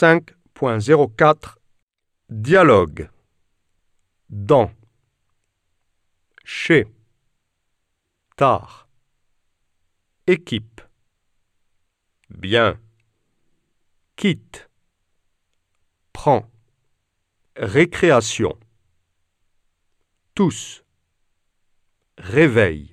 5.04 Dialogue. Dans. Chez. Tard. Équipe. Bien. Quitte. Prend Récréation. Tous. Réveil.